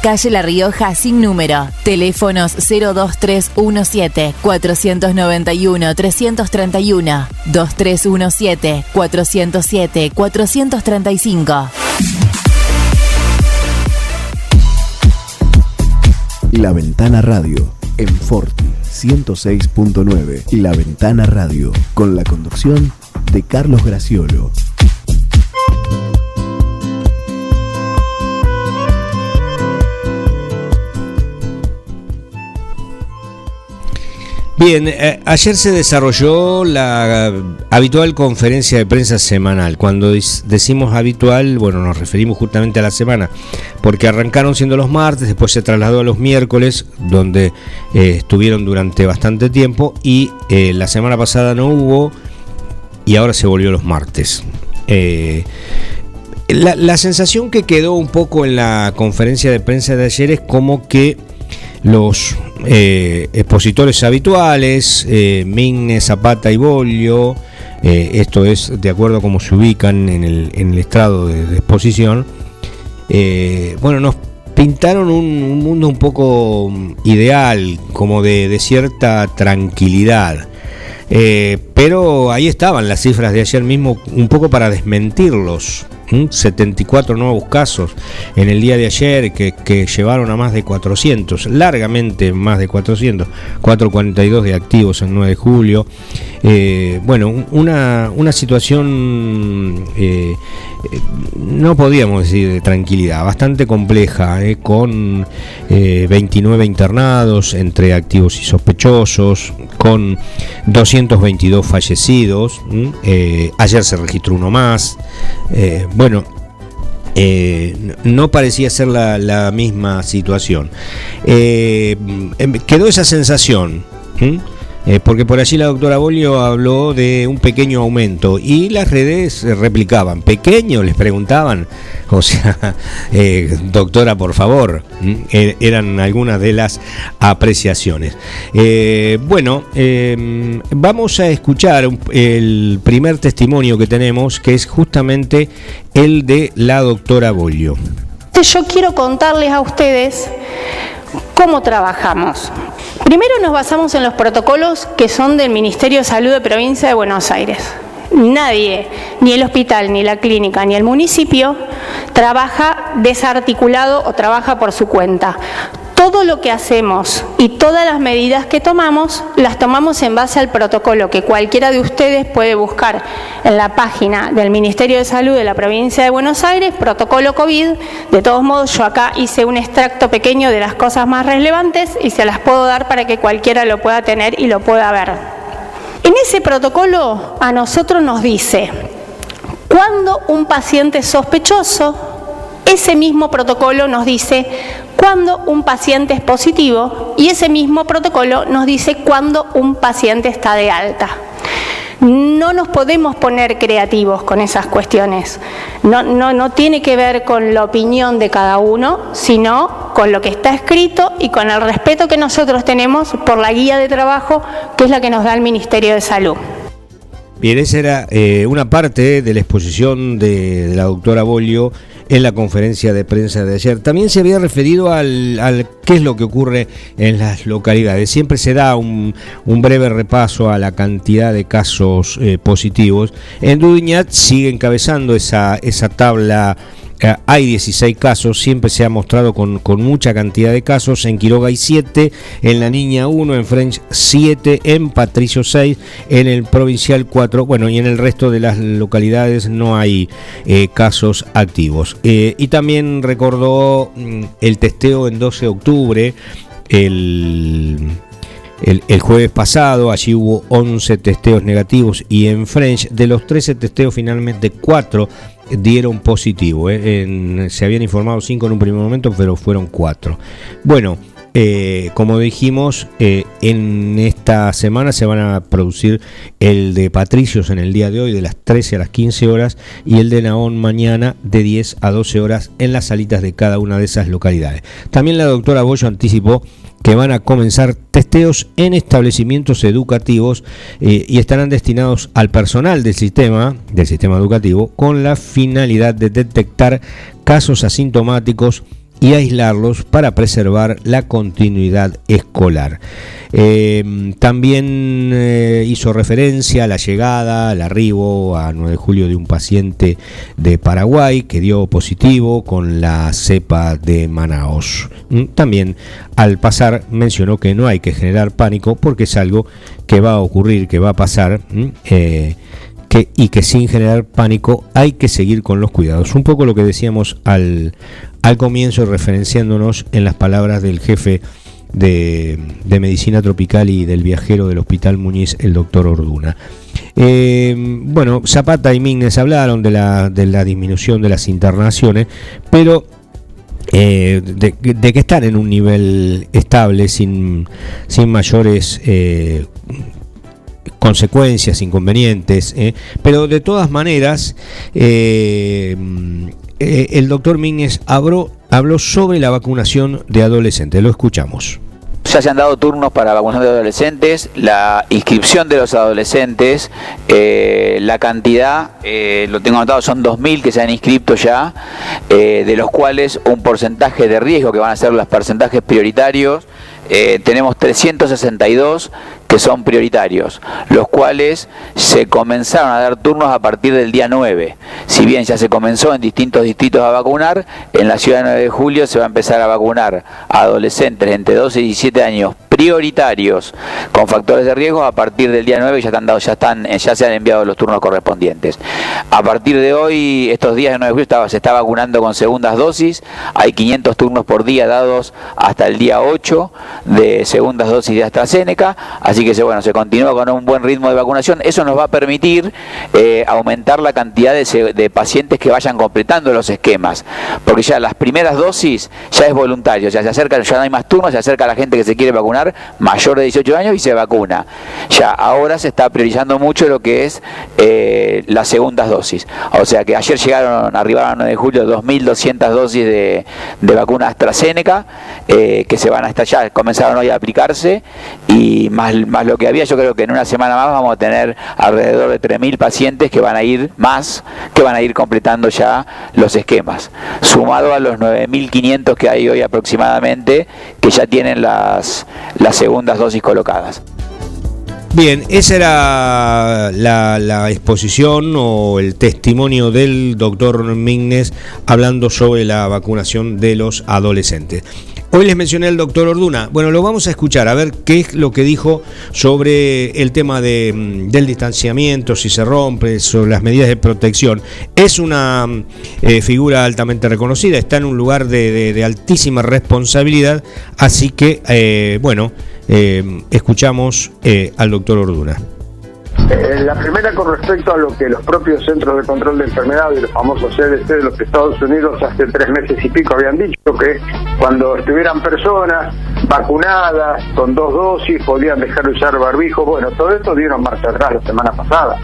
calle La Rioja sin número. Teléfonos 02317 491 331 2317 407 435. La Ventana Radio en Forti 106.9. La Ventana Radio con la conducción de Carlos Graciolo. Bien, eh, ayer se desarrolló la habitual conferencia de prensa semanal. Cuando decimos habitual, bueno, nos referimos justamente a la semana, porque arrancaron siendo los martes, después se trasladó a los miércoles, donde eh, estuvieron durante bastante tiempo, y eh, la semana pasada no hubo, y ahora se volvió los martes. la sensación que quedó un poco en la conferencia de prensa de ayer es como que los eh, expositores habituales, eh, Zapata y Bolio, eh, esto es de acuerdo a cómo se ubican en el, en estrado de, exposición, bueno, nos pintaron un, mundo un poco ideal, como de, cierta tranquilidad. Eh, pero ahí estaban las cifras de ayer mismo, un poco para desmentirlos. 74 nuevos casos en el día de ayer que, llevaron a más de 400, largamente más de 400, 442 de activos en 9 de julio. Eh, bueno, una, una situación, eh, no podíamos decir de tranquilidad, bastante compleja, eh, con 29 internados entre activos y sospechosos, con 222 fallecidos, ayer se registró uno más bueno, eh, no parecía ser la, misma situación. Eh, em, quedó esa sensación. Eh, porque por allí la doctora Bolio habló de un pequeño aumento y las redes replicaban, pequeño, les preguntaban, o sea, eh, doctora, por favor, eran algunas de las apreciaciones. Eh, bueno, em, vamos a escuchar el primer testimonio que tenemos, que es justamente el de la doctora Bolio. Yo quiero contarles a ustedes cómo trabajamos. Primero nos basamos en los protocolos que son del Ministerio de Salud de Provincia de Buenos Aires. Nadie, ni el hospital, ni la clínica, ni el municipio, trabaja desarticulado o trabaja por su cuenta todo lo que hacemos y todas las medidas que tomamos, las tomamos en base al protocolo que cualquiera de ustedes puede buscar en la página del Ministerio de Salud de la provincia de Buenos Aires, protocolo COVID. De todos modos, yo acá hice un extracto pequeño de las cosas más relevantes y se las puedo dar para que cualquiera lo pueda tener y lo pueda ver. En ese protocolo a nosotros nos dice, cuando un paciente sospechoso, ese mismo protocolo nos dice cuando un paciente es positivo y ese mismo protocolo nos dice cuando un paciente está de alta. No nos podemos poner creativos con esas cuestiones. No, no, tiene que ver con la opinión de cada uno, sino con lo que está escrito y con el respeto que nosotros tenemos por la guía de trabajo que es la que nos da el Ministerio de Salud. Bien, esa era eh, una parte de la exposición de, la doctora Bolio en la conferencia de prensa de ayer. También se había referido al, qué es lo que ocurre en las localidades. Siempre se da un, breve repaso a la cantidad de casos eh, positivos. En Dudiñat sigue encabezando esa, esa tabla hay 16 casos, siempre se ha mostrado con, mucha cantidad de casos. En Quiroga hay 7, en La Niña 1, en French 7, en Patricio 6, en el Provincial 4, bueno, y en el resto de las localidades no hay eh, casos activos. Eh, y también recordó mm, el testeo en 12 de octubre, el... El, jueves pasado, allí hubo 11 testeos negativos y en French, de los 13 testeos, finalmente 4 dieron positivo. ¿eh? se habían informado cinco en un primer momento, pero fueron cuatro. Bueno, eh, como dijimos, eh, en esta semana se van a producir el de Patricios en el día de hoy de las 13 a las 15 horas y el de Naón mañana de 10 a 12 horas en las salitas de cada una de esas localidades. También la doctora Bollo anticipó que van a comenzar testeos en establecimientos educativos eh, y estarán destinados al personal del sistema, del sistema educativo, con la finalidad de detectar casos asintomáticos y aislarlos para preservar la continuidad escolar. Eh, también eh, hizo referencia a la llegada, al arribo a 9 de julio de un paciente de Paraguay que dio positivo con la cepa de Manaos. Mm, también al pasar mencionó que no hay que generar pánico porque es algo que va a ocurrir, que va a pasar. Mm, eh, y que sin generar pánico hay que seguir con los cuidados. Un poco lo que decíamos al, al comienzo, referenciándonos en las palabras del jefe de, medicina tropical y del viajero del Hospital Muñiz, el doctor Orduna. Eh, bueno, Zapata y Mignes hablaron de la, disminución de las internaciones, pero eh, de, que están en un nivel estable, sin, mayores eh, consecuencias, inconvenientes, pero de todas maneras, el doctor Mínez habló, sobre la vacunación de adolescentes. Lo escuchamos. ya se han dado turnos para vacunación de adolescentes, la inscripción de los adolescentes, eh, la cantidad, eh, lo tengo anotado, son 2.000 que se han inscrito ya, eh, de los cuales un porcentaje de riesgo, que van a ser los porcentajes prioritarios, tenemos 362 que son prioritarios, los cuales se comenzaron a dar turnos a partir del día 9. Si bien ya se comenzó en distintos distritos a vacunar, en la ciudad de 9 de julio se va a empezar a vacunar a adolescentes entre 12 y 17 años prioritarios con factores de riesgo a partir del día 9 ya están dados, ya están, ya se han enviado los turnos correspondientes. A partir de hoy, estos días de 9 de julio se está vacunando con segundas dosis, hay 500 turnos por día dados hasta el día 8 de segundas dosis de AstraZeneca, así que se, bueno, se continúa con un buen ritmo de vacunación. Eso nos va a permitir eh, aumentar la cantidad de, de pacientes que vayan completando los esquemas, porque ya las primeras dosis ya es voluntario, ya se acerca, ya no hay más turnos, se acerca la gente que se quiere vacunar mayor de 18 años y se vacuna. Ya ahora se está priorizando mucho lo que es eh, las segundas dosis. O sea que ayer llegaron, arribaron 9 de julio 2.200 dosis de, de, vacuna AstraZeneca eh, que se van a estallar, comenzaron hoy a aplicarse y más, más lo que había, yo creo que en una semana más vamos a tener alrededor de 3.000 pacientes que van a ir más, que van a ir completando ya los esquemas. Sumado a los 9.500 que hay hoy aproximadamente, que ya tienen las, las segundas dosis colocadas. Bien, esa era la, exposición o el testimonio del doctor Mignes hablando sobre la vacunación de los adolescentes. Hoy les mencioné al doctor Orduna. Bueno, lo vamos a escuchar, a ver qué es lo que dijo sobre el tema de, mm, del distanciamiento, si se rompe, sobre las medidas de protección. Es una mm, eh, figura altamente reconocida, está en un lugar de, altísima responsabilidad, así que, eh, bueno, eh, escuchamos al doctor Orduna. Eh, la primera con respecto a lo que los propios centros de control de enfermedad y los famosos CDC de los Estados Unidos hace tres meses y pico habían dicho que cuando estuvieran personas vacunadas con dos dosis podían dejar de usar barbijo. Bueno, todo esto dieron marcha atrás la semana pasada.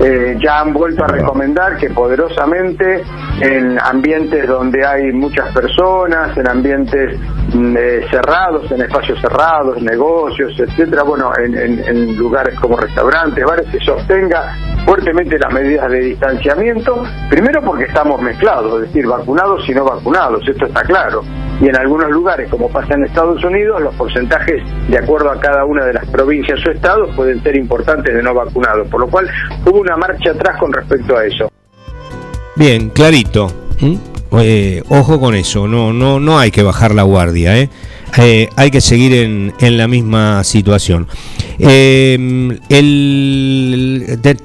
Eh, ya han vuelto a recomendar que poderosamente en ambientes donde hay muchas personas, en ambientes mm, eh, cerrados, en espacios cerrados, negocios, etcétera, bueno, en, lugares como restaurantes, bares, se sostenga fuertemente las medidas de distanciamiento, primero porque estamos mezclados, es decir, vacunados y no vacunados, esto está claro. Y en algunos lugares, como pasa en Estados Unidos, los porcentajes, de acuerdo a cada una de las provincias o estados, pueden ser importantes de no vacunados, por lo cual hubo una marcha atrás con respecto a eso. Bien, clarito. Eh, ojo con eso, no, no, no hay que bajar la guardia, ¿eh? Eh, hay que seguir en, en, la misma situación.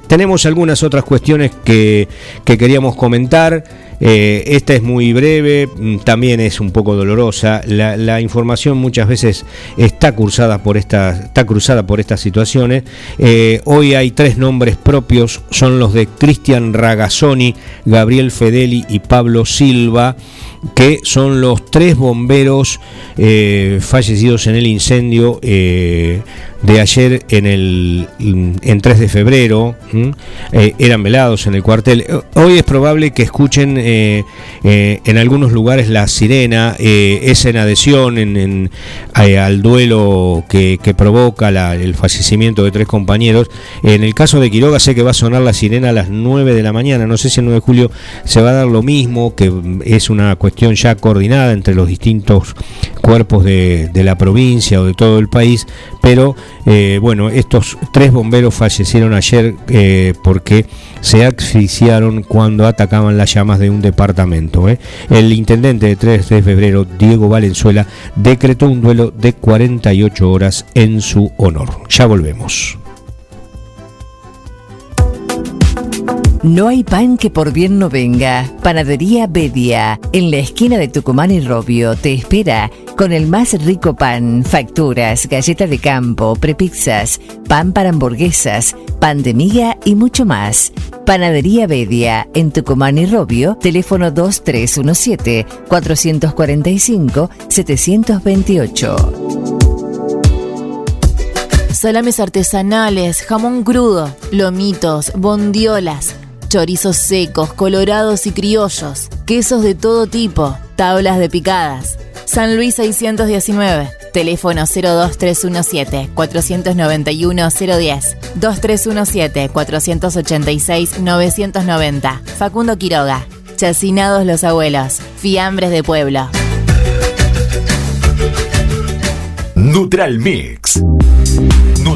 tenemos algunas otras cuestiones que, que queríamos comentar. Eh, esta es muy breve, mm, también es un poco dolorosa. La, información muchas veces está cruzada por, está cruzada por estas situaciones. Eh, hoy hay tres nombres propios, son los de Cristian Ragazzoni, Gabriel Fedeli y Pablo Silva que son los tres bomberos eh, fallecidos en el incendio de ayer en el en 3 de febrero eh, eran velados en el cuartel. Hoy es probable que escuchen en algunos lugares la sirena es en adhesión en, al duelo que, provoca el fallecimiento de tres compañeros. En el caso de Quiroga sé que va a sonar la sirena a las 9 de la mañana. No sé si el 9 de julio se va a dar lo mismo que es una cuestión ya coordinada entre los distintos cuerpos de, la provincia o de todo el país, pero eh, bueno, estos tres bomberos fallecieron ayer eh, porque se asfixiaron cuando atacaban las llamas de un departamento. ¿eh? El intendente de 3 de febrero, Diego Valenzuela, decretó un duelo de 48 horas en su honor. Ya volvemos. No hay pan que por bien no venga. Panadería Bedia, en la esquina de Tucumán y Robio, te espera con el más rico pan, facturas, galleta de campo, prepizzas, pan para hamburguesas, pan de miga y mucho más. Panadería Bedia, en Tucumán y Robio, teléfono 2317-445-728. Salames artesanales, jamón crudo, lomitos, bondiolas chorizos secos, colorados y criollos, quesos de todo tipo, tablas de picadas. San Luis 619, Teléfono 02317 491 010 2317 486 990. Facundo Quiroga. Chacinados los abuelos. Fiambres de pueblo. Neutral Mix.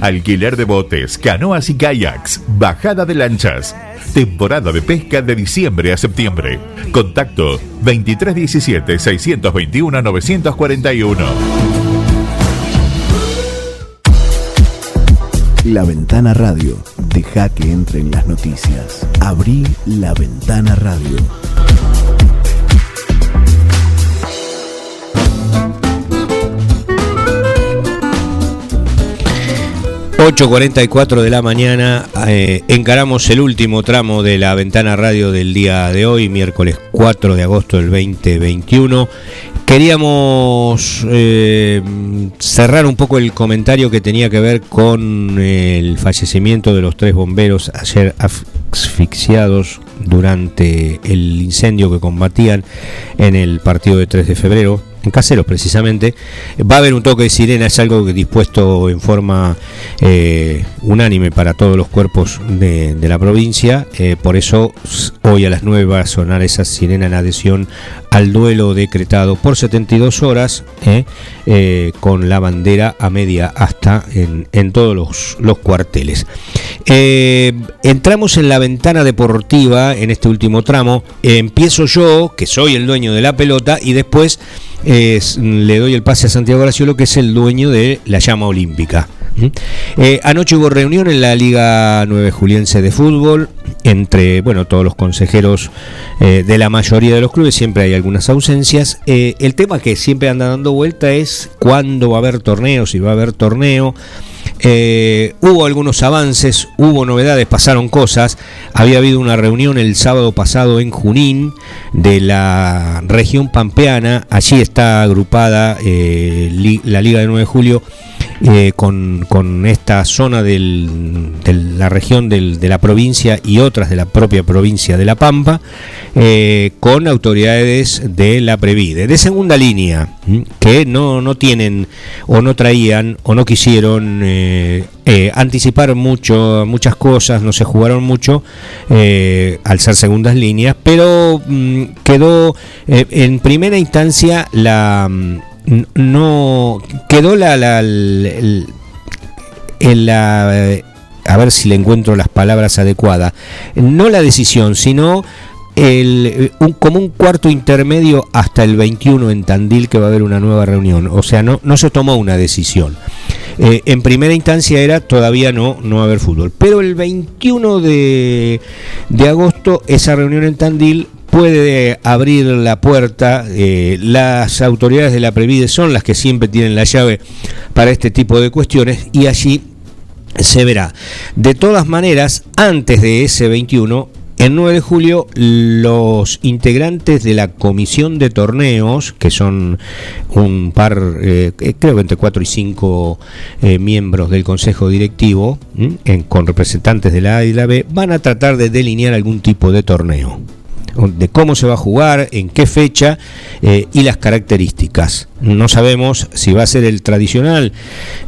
Alquiler de botes, canoas y kayaks, bajada de lanchas. Temporada de pesca de diciembre a septiembre. Contacto 2317 621 941. La Ventana Radio. Deja que entren las noticias. Abrí la Ventana Radio. 8.44 de la mañana, eh, encaramos el último tramo de la ventana radio del día de hoy, miércoles 4 de agosto del 2021. Queríamos eh, cerrar un poco el comentario que tenía que ver con el fallecimiento de los tres bomberos ayer asfixiados durante el incendio que combatían en el partido de 3 de febrero en caseros precisamente, va a haber un toque de sirena, es algo dispuesto en forma eh, unánime para todos los cuerpos de, la provincia, eh, por eso hoy a las 9 va a sonar esa sirena en adhesión al duelo decretado por 72 horas, eh, con la bandera a media hasta en, todos los cuarteles. entramos en la ventana deportiva en este último tramo, empiezo yo, que soy el dueño de la pelota, y después le doy el pase a Santiago Graciolo, que es el dueño de la llama olímpica. ¿Mm? Eh, anoche hubo reunión en la Liga 9 Juliense de Fútbol entre bueno todos los consejeros eh, de la mayoría de los clubes, siempre hay algunas ausencias. Eh, el tema que siempre anda dando vuelta es cuándo va a haber torneo, si va a haber torneo. Eh, hubo algunos avances, hubo novedades, pasaron cosas. Había habido una reunión el sábado pasado en Junín de la región pampeana. Allí está agrupada eh, la Liga de 9 de Julio eh, con, esta zona de la región de la provincia y otras de la propia provincia de La Pampa, eh, con autoridades de la Previde, de segunda línea, que no, no tienen o no traían o no quisieron eh, anticipar mucho, muchas cosas, no se jugaron mucho al ser segundas líneas, pero mm, quedó en primera instancia la no quedó la, la, a ver si le encuentro las palabras adecuadas no la decisión sino el, un, como un cuarto intermedio hasta el 21 en Tandil que va a haber una nueva reunión. O sea, no, no se tomó una decisión. Eh, en primera instancia era todavía no, no haber fútbol. Pero el 21 de, de agosto esa reunión en Tandil puede abrir la puerta. Eh, las autoridades de la Previde son las que siempre tienen la llave para este tipo de cuestiones y allí se verá. De todas maneras, antes de ese 21, el 9 de julio, los integrantes de la comisión de torneos, que son un par, eh, creo que entre 4 y 5 eh, miembros del consejo directivo, con representantes de la A y la B, van a tratar de delinear algún tipo de torneo de cómo se va a jugar, en qué fecha eh, y las características. No sabemos si va a ser el tradicional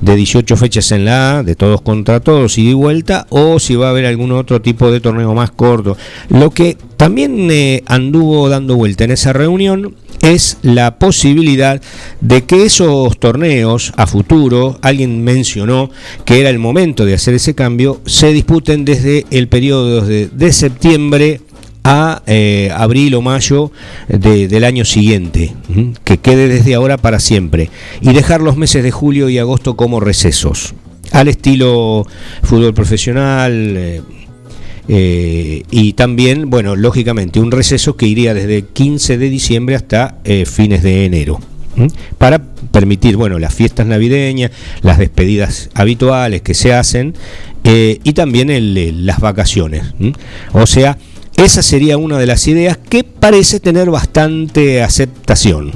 de 18 fechas en la A, de todos contra todos y de vuelta, o si va a haber algún otro tipo de torneo más corto. Lo que también eh, anduvo dando vuelta en esa reunión es la posibilidad de que esos torneos a futuro, alguien mencionó que era el momento de hacer ese cambio, se disputen desde el periodo de, de septiembre a eh, abril o mayo del año siguiente, que quede desde ahora para siempre, y dejar los meses de julio y agosto como recesos, al estilo fútbol profesional. Eh, eh, y también, bueno, lógicamente, un receso que iría desde 15 de diciembre hasta fines de enero para permitir bueno las fiestas navideñas las despedidas habituales que se hacen y también las vacaciones o sea esa sería una de las ideas que parece tener bastante aceptación.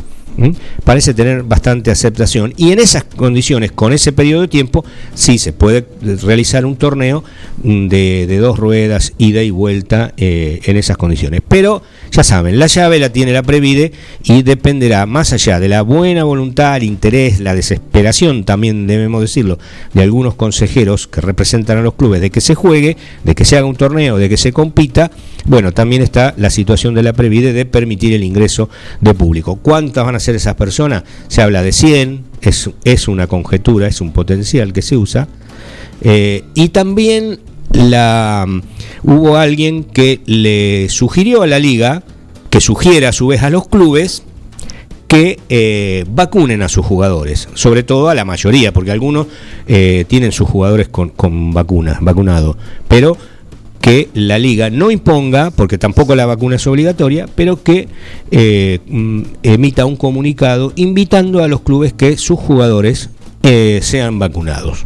Parece tener bastante aceptación. Y en esas condiciones, con ese periodo de tiempo, sí se puede realizar un torneo mm, de, dos ruedas, ida y vuelta eh, en esas condiciones. Pero ya saben, la llave la tiene la Previde y dependerá, más allá de la buena voluntad, el interés, la desesperación, también debemos decirlo, de algunos consejeros que representan a los clubes de que se juegue, de que se haga un torneo, de que se compita bueno, también está la situación de la Previde de permitir el ingreso de público. ¿Cuántas van a ser esas personas? Se habla de 100, es, es una conjetura, es un potencial que se usa. Eh, y también la, hubo alguien que le sugirió a la liga, que sugiera a su vez a los clubes, que eh, vacunen a sus jugadores, sobre todo a la mayoría, porque algunos eh, tienen sus jugadores con, con vacunas, vacunados, pero que la liga no imponga, porque tampoco la vacuna es obligatoria, pero que eh, mm, emita un comunicado invitando a los clubes que sus jugadores eh, sean vacunados.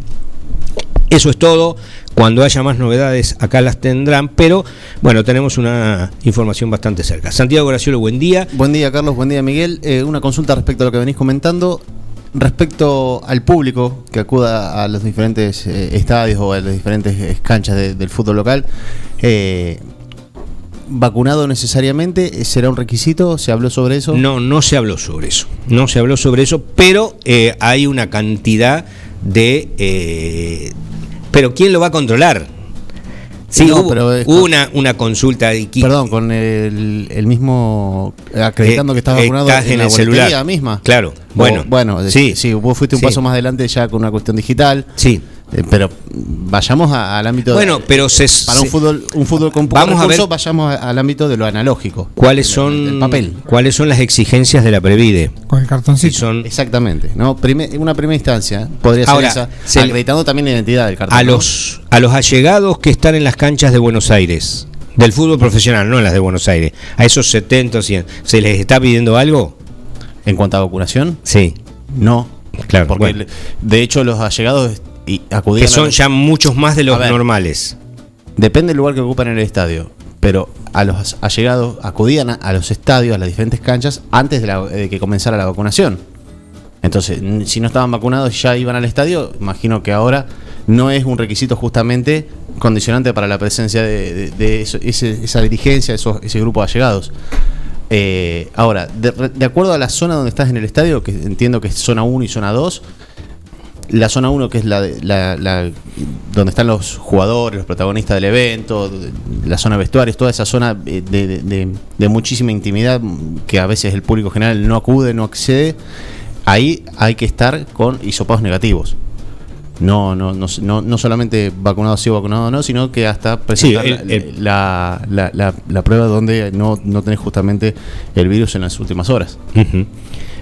Eso es todo. Cuando haya más novedades, acá las tendrán, pero bueno, tenemos una información bastante cerca. Santiago Graciolo, buen día. Buen día, Carlos, buen día, Miguel. Eh, una consulta respecto a lo que venís comentando. Respecto al público que acuda a los diferentes eh, estadios o a las diferentes canchas del fútbol local, eh, ¿vacunado necesariamente será un requisito? ¿Se habló sobre eso? No, no se habló sobre eso. No se habló sobre eso, pero eh, hay una cantidad de... pero ¿quién lo va a controlar? Sí, hubo, pero una, una consulta. Perdón, con el, el mismo. acreditando que estás vacunado en, la el celular misma. Claro, bueno. bueno, sí, sí, vos fuiste un paso más adelante ya con una cuestión digital. Sí. Eh, pero vayamos al ámbito bueno pero se, para un fútbol un fútbol con vamos a ver, vayamos al ámbito de lo analógico. cuáles son papel. cuáles son las exigencias de la Previde. Con el cartoncito. Son exactamente no una primera instancia podría ser esa acreditando también la identidad del cartón a los a los allegados que están en las canchas de Buenos Aires del fútbol profesional no en las de Buenos Aires a esos 70 o 100 se les está pidiendo algo en cuanto a vacunación sí. No claro porque de hecho los allegados que son ya muchos más de los normales. Depende del lugar que ocupan en el estadio, pero a los allegados acudían a, los estadios, a las diferentes canchas, antes de, que comenzara la vacunación. Entonces, si no estaban vacunados y ya iban al estadio, imagino que ahora no es un requisito justamente condicionante para la presencia de, esa dirigencia, ese grupo de allegados. Eh, ahora, de, acuerdo a la zona donde estás en el estadio, que entiendo que es zona 1 y zona 2, la zona 1, que es la, la, donde están los jugadores, los protagonistas del evento, la zona vestuarios, toda esa zona eh, de, muchísima intimidad que a veces el público general no acude, no accede, ahí hay que estar con hisopados negativos. No, no, no, no, no solamente vacunado sí o vacunado no, sino que hasta presentar la, la, la, la, prueba donde no, no tenés justamente el virus en las últimas horas.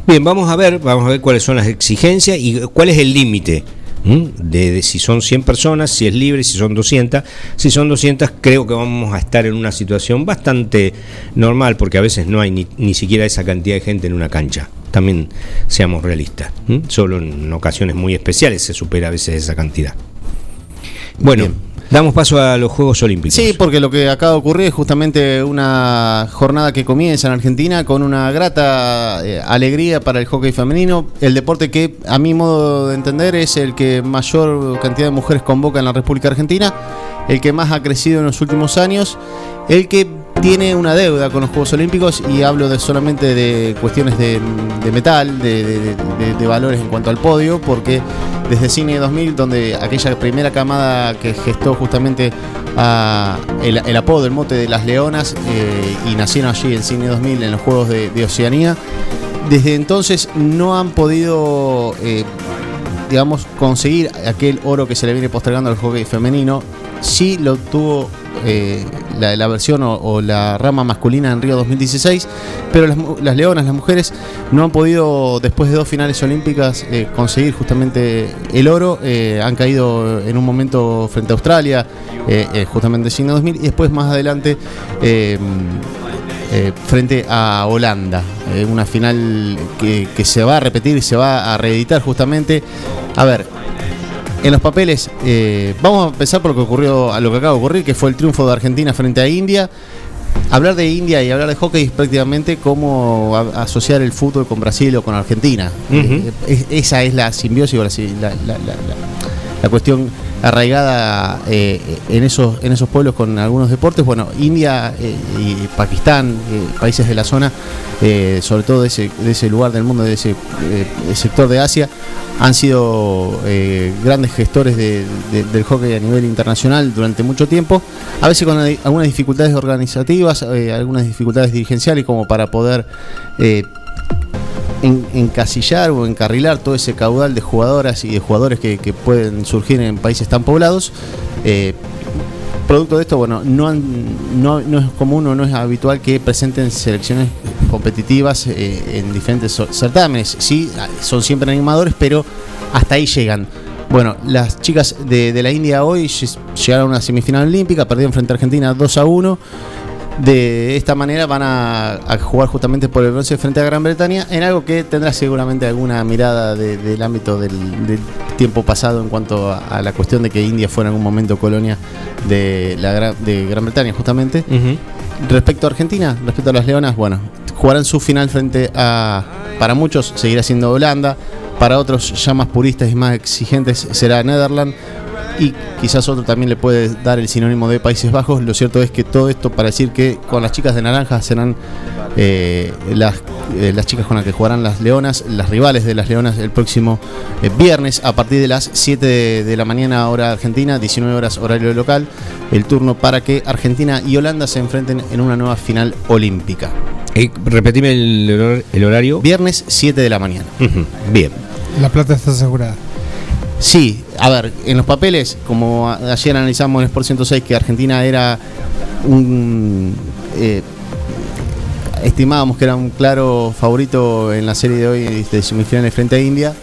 Bien, vamos a ver, vamos a ver cuáles son las exigencias y cuál es el límite. De, si son 100 personas, si es libre, si son 200. Si son 200, creo que vamos a estar en una situación bastante normal, porque a veces no hay ni, ni siquiera esa cantidad de gente en una cancha también seamos realistas. Solo en ocasiones muy especiales se supera a veces esa cantidad. Bueno, damos paso a los Juegos Olímpicos. Sí, porque lo que acaba de ocurrir es justamente una jornada que comienza en Argentina con una grata eh, alegría para el hockey femenino, el deporte que a mi modo de entender es el que mayor cantidad de mujeres convoca en la República Argentina, el que más ha crecido en los últimos años, el que tiene una deuda con los Juegos Olímpicos y hablo solamente de cuestiones de, metal, de, valores en cuanto al podio, porque desde Cine 2000, donde aquella primera camada que gestó justamente el, apodo, el mote de las leonas, eh, y nacieron allí en Cine 2000 en los Juegos de, Oceanía, desde entonces no han podido... Eh, digamos, conseguir aquel oro que se le viene postergando al hockey femenino, sí lo tuvo eh, la, versión o, la rama masculina en Río 2016, pero las, leonas, las mujeres, no han podido, después de dos finales olímpicas, eh, conseguir justamente el oro. Eh, han caído en un momento frente a Australia, justamente en signo 2000, y después más adelante frente a Holanda. una final que, que se va a repetir se va a reeditar justamente. A ver, en los papeles, eh, vamos a empezar por lo que ocurrió, a lo que acaba de ocurrir, que fue el triunfo de Argentina frente a India. Hablar de India y hablar de hockey es prácticamente como asociar el fútbol con Brasil o con Argentina. Eh, esa es la simbiosis o la, la, cuestión arraigada eh, en, esos, en esos pueblos con algunos deportes. Bueno, India y Pakistán, países de la zona, sobre todo de ese, de ese lugar del mundo, de ese sector de Asia, han sido eh, grandes gestores del hockey a nivel internacional durante mucho tiempo, a veces con algunas dificultades organizativas, eh, algunas dificultades dirigenciales como para poder eh, encasillar o encarrilar todo ese caudal de jugadoras y de jugadores que, pueden surgir en países tan poblados producto de esto, bueno, no, no, es común o no es habitual que presenten selecciones competitivas eh, en diferentes certámenes. Sí, son siempre animadores, pero hasta ahí llegan. Bueno, las chicas de, la India hoy llegaron a una semifinal olímpica, perdieron frente a Argentina 2 a 1 de esta manera van a, jugar justamente por el bronce frente a Gran Bretaña en algo que tendrá seguramente alguna mirada del ámbito del, tiempo pasado en cuanto a, la cuestión de que India fue en algún momento colonia de, la, de Gran Bretaña justamente. Respecto a Argentina, respecto a las Leonas, bueno, jugarán su final frente a, para muchos seguirá siendo Holanda, para otros ya más puristas y más exigentes será Netherlands y quizás otro también le puede dar el sinónimo de Países Bajos. Lo cierto es que todo esto para decir que con las chicas de naranja serán eh, las, eh, las chicas con las que jugarán las Leonas, las rivales de las Leonas el próximo eh, viernes a partir de las 7 de, la mañana hora argentina, 19 horas horario local, el turno para que Argentina y Holanda se enfrenten en una nueva final olímpica. repetime el, horario. Viernes 7 de la mañana. Bien. La plata está asegurada. Sí, a ver, en los papeles, como ayer analizamos en Sport 106 que Argentina era un. Eh, estimábamos que era un claro favorito en la serie de hoy de semifinales frente a India.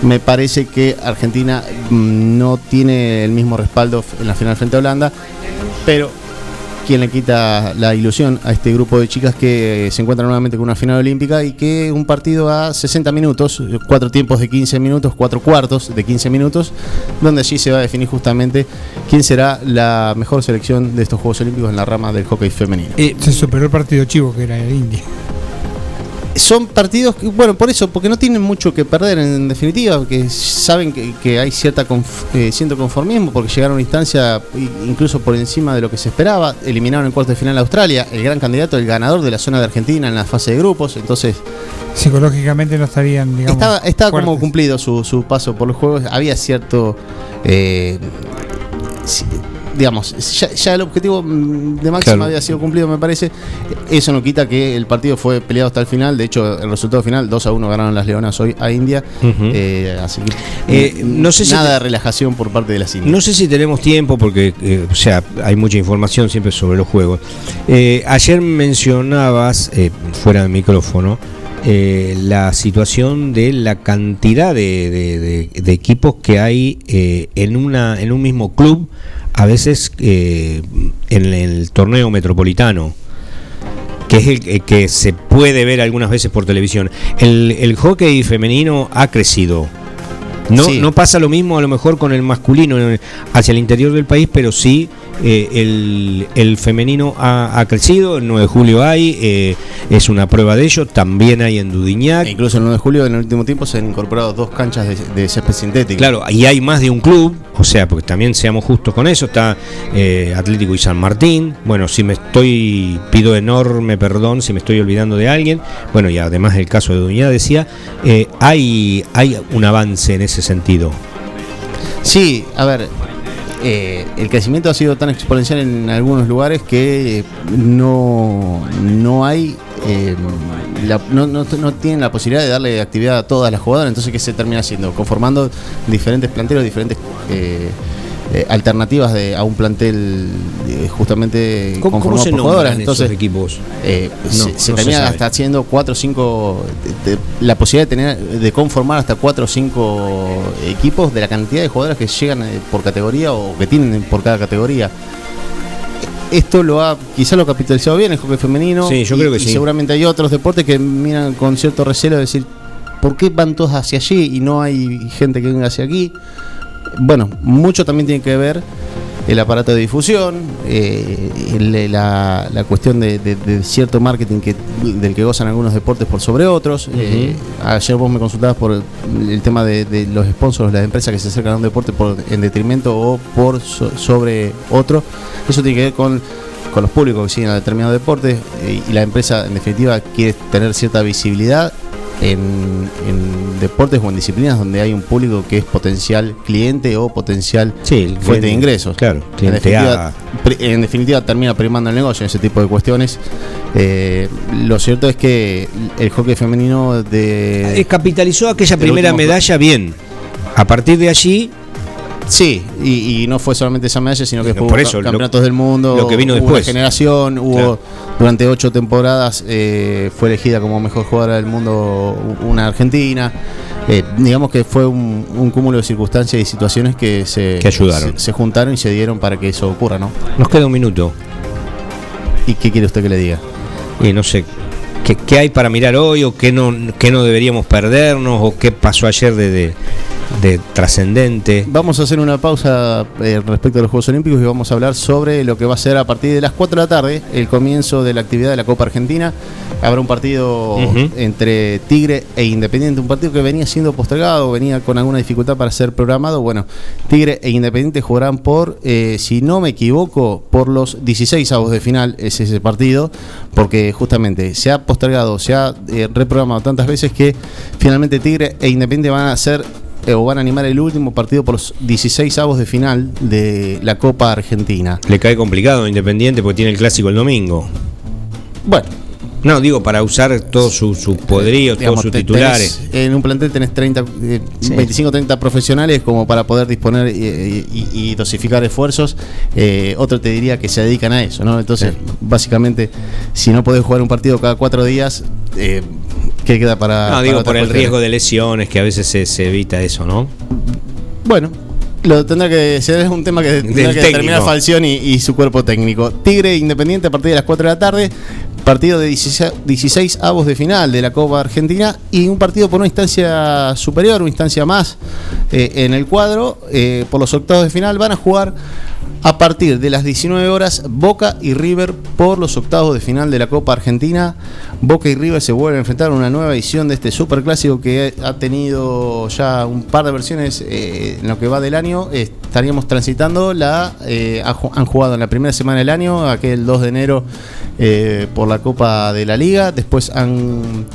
Me parece que Argentina mm, no tiene el mismo respaldo en la final frente a Holanda, pero quien le quita la ilusión a este grupo de chicas que se encuentran nuevamente con una final olímpica y que un partido a 60 minutos, cuatro tiempos de 15 minutos, cuatro cuartos de 15 minutos, donde allí se va a definir justamente quién será la mejor selección de estos Juegos Olímpicos en la rama del hockey femenino. se superó el partido chivo que era el India son partidos que, bueno, por eso, porque no tienen mucho que perder en definitiva, que saben que, hay cierta eh, cierto conformismo, porque llegaron a una instancia incluso por encima de lo que se esperaba, eliminaron en cuarto de final a Australia, el gran candidato, el ganador de la zona de Argentina en la fase de grupos, entonces... Psicológicamente no estarían, digamos... Estaba, estaba como cumplido su, su, paso por los juegos, había cierto... Eh, digamos, ya, el objetivo mm, de máxima había sido cumplido, me parece. Eso no quita que el partido fue peleado hasta el final. De hecho, el resultado final, 2 a 1 ganaron las Leonas hoy a India. Eh, así que no sé nada de relajación por parte de las Indias. No sé si tenemos tiempo, porque o sea, hay mucha información siempre sobre los juegos. ayer mencionabas, fuera del micrófono, eh, la situación de la cantidad de, equipos que hay eh, en, una, en un mismo club, a veces eh, en el torneo metropolitano que es el que se puede ver algunas veces por televisión. El, el hockey femenino ha crecido. No, no pasa lo mismo a lo mejor con el masculino hacia el interior del país, pero sí eh, el, femenino ha, crecido, el 9 de julio hay, eh, es una prueba de ello, también hay en Dudiñac. E incluso el 9 de julio en el último tiempo se han incorporado dos canchas de, de césped sintético. Claro, y hay más de un club, o sea, porque también seamos justos con eso, está eh, Atlético y San Martín, bueno, si me estoy, pido enorme perdón si me estoy olvidando de alguien, bueno, y además el caso de Dudiñac decía, hay, hay un avance en ese sentido. Sí, a ver, eh, el crecimiento ha sido tan exponencial en algunos lugares que no, no hay eh, no, no, tienen la posibilidad de darle actividad a todas las jugadoras, entonces ¿qué se termina haciendo? Conformando diferentes planteros, diferentes eh, eh, alternativas de, a un plantel eh, justamente ¿Cómo, conformado por jugadoras. Entonces, equipos? Eh, se, termina hasta haciendo 4 o 5, la posibilidad de tener de conformar hasta 4 o 5 equipos de la cantidad de jugadoras que llegan por categoría o que tienen por cada categoría esto lo ha quizá lo ha capitalizado bien el hockey femenino. Sí, yo creo que sí. seguramente hay otros deportes que miran con cierto recelo de decir, ¿por qué van todos hacia allí y no hay gente que venga hacia aquí? Bueno, mucho también tiene que ver el aparato de difusión, eh, la, cuestión de, cierto marketing que, del que gozan algunos deportes por sobre otros. Eh, ayer vos me consultabas por el, tema de, los sponsors, las empresas que se acercan a un deporte por, en detrimento o por sobre otro. Eso tiene que ver con, con los públicos que siguen a determinados deportes eh, y la empresa en definitiva quiere tener cierta visibilidad en, deportes o en disciplinas donde hay un público que es potencial cliente o potencial fuente de ingresos. Claro, en definitiva, en definitiva, termina primando el negocio en ese tipo de cuestiones. Eh, lo cierto es que el hockey femenino de... Eh, capitalizó aquella primera medalla bien. A partir de allí Sí, y, no fue solamente esa medalla, sino que fue por eso, campeonatos del mundo. Lo que vino después. generación, hubo durante ocho temporadas eh, fue elegida como mejor jugadora del mundo una argentina. Eh, digamos que fue un, cúmulo de circunstancias y situaciones que se, ayudaron. Se, juntaron y se dieron para que eso ocurra, ¿no? Nos queda un minuto. ¿Y qué quiere usted que le diga? Y no sé, ¿qué, hay para mirar hoy o qué no, qué no deberíamos perdernos o qué pasó ayer de de trascendente. Vamos a hacer una pausa eh, respecto a los Juegos Olímpicos y vamos a hablar sobre lo que va a ser a partir de las 4 de la tarde el comienzo de la actividad de la Copa Argentina. Habrá un partido entre Tigre e Independiente, un partido que venía siendo postergado, venía con alguna dificultad para ser programado. Bueno, Tigre e Independiente jugarán por, eh, si no me equivoco, por los 16 avos de final, es ese partido, porque justamente se ha postergado, se ha eh, reprogramado tantas veces que finalmente Tigre e Independiente van a ser eh, o van a animar el último partido por los 16 avos de final de la Copa Argentina. Le cae complicado a Independiente porque tiene el clásico el domingo. Bueno, no, digo, para usar todos sus su poderío, todos sus titulares. en un plantel tenés 30, 25 30 profesionales como para poder disponer y, dosificar esfuerzos. Eh, otro te diría que se dedican a eso, ¿no? Entonces, básicamente, si no podés jugar un partido cada cuatro días, ¿qué queda para.? No, digo, por el riesgo de lesiones, que a veces se, evita eso, ¿no? Bueno, lo tendrá que ser es un tema que tendrá que determinar Falción y, y, su cuerpo técnico. Tigre Independiente a partir de las 4 de la tarde partido de 16, avos de final de la Copa Argentina y un partido por una instancia superior, una instancia más eh, en el cuadro. Eh, por los octavos de final van a jugar a partir de las 19 horas Boca y River por los octavos de final de la Copa Argentina. Boca y River se vuelven a enfrentar una nueva edición de este superclásico que ha tenido ya un par de versiones eh, en lo que va del año. estaríamos transitando la han jugado en la primera semana del año, aquel 2 de enero por la Copa de la Liga. Después han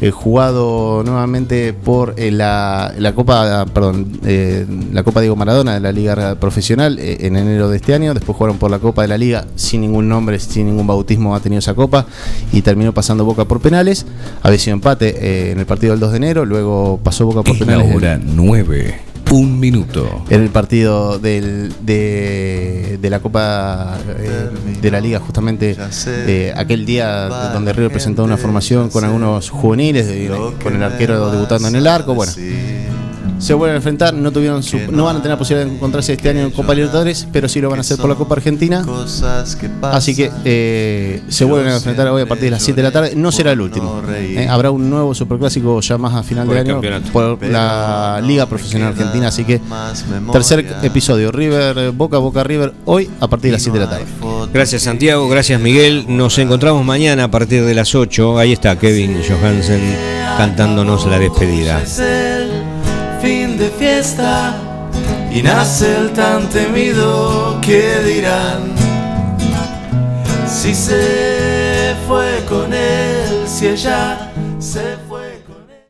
eh, jugado nuevamente por eh, la, la, Copa, perdón, eh, la Copa Diego Maradona de la Liga Profesional en enero de este año. Después jugaron por la Copa de la Liga sin ningún nombre, sin ningún bautismo ha tenido esa copa y terminó pasando Boca por penales. Había sido empate en el partido del 2 de enero, luego pasó Boca por penales. La hora 9 un minuto. En el partido del, de, de, la Copa eh, de la Liga, justamente eh, aquel día donde River presentó una formación con algunos juveniles, con el arquero debutando en el arco. Bueno, se vuelven a enfrentar, no tuvieron no van a tener la posibilidad de encontrarse este año en Copa Libertadores, pero sí lo van a hacer por la Copa Argentina. Así que eh, se vuelven a enfrentar hoy a partir de las 7 de la tarde. No será el último. Eh, habrá un nuevo superclásico ya más a final de año por la Liga Profesional Argentina. Así que tercer episodio, River, Boca, Boca River, hoy a partir de las 7 de la tarde. Gracias Santiago, gracias Miguel. Nos encontramos mañana a partir de las 8. Ahí está Kevin Johansen cantándonos la despedida y nace el tan temido que dirán si se fue con él, si ella se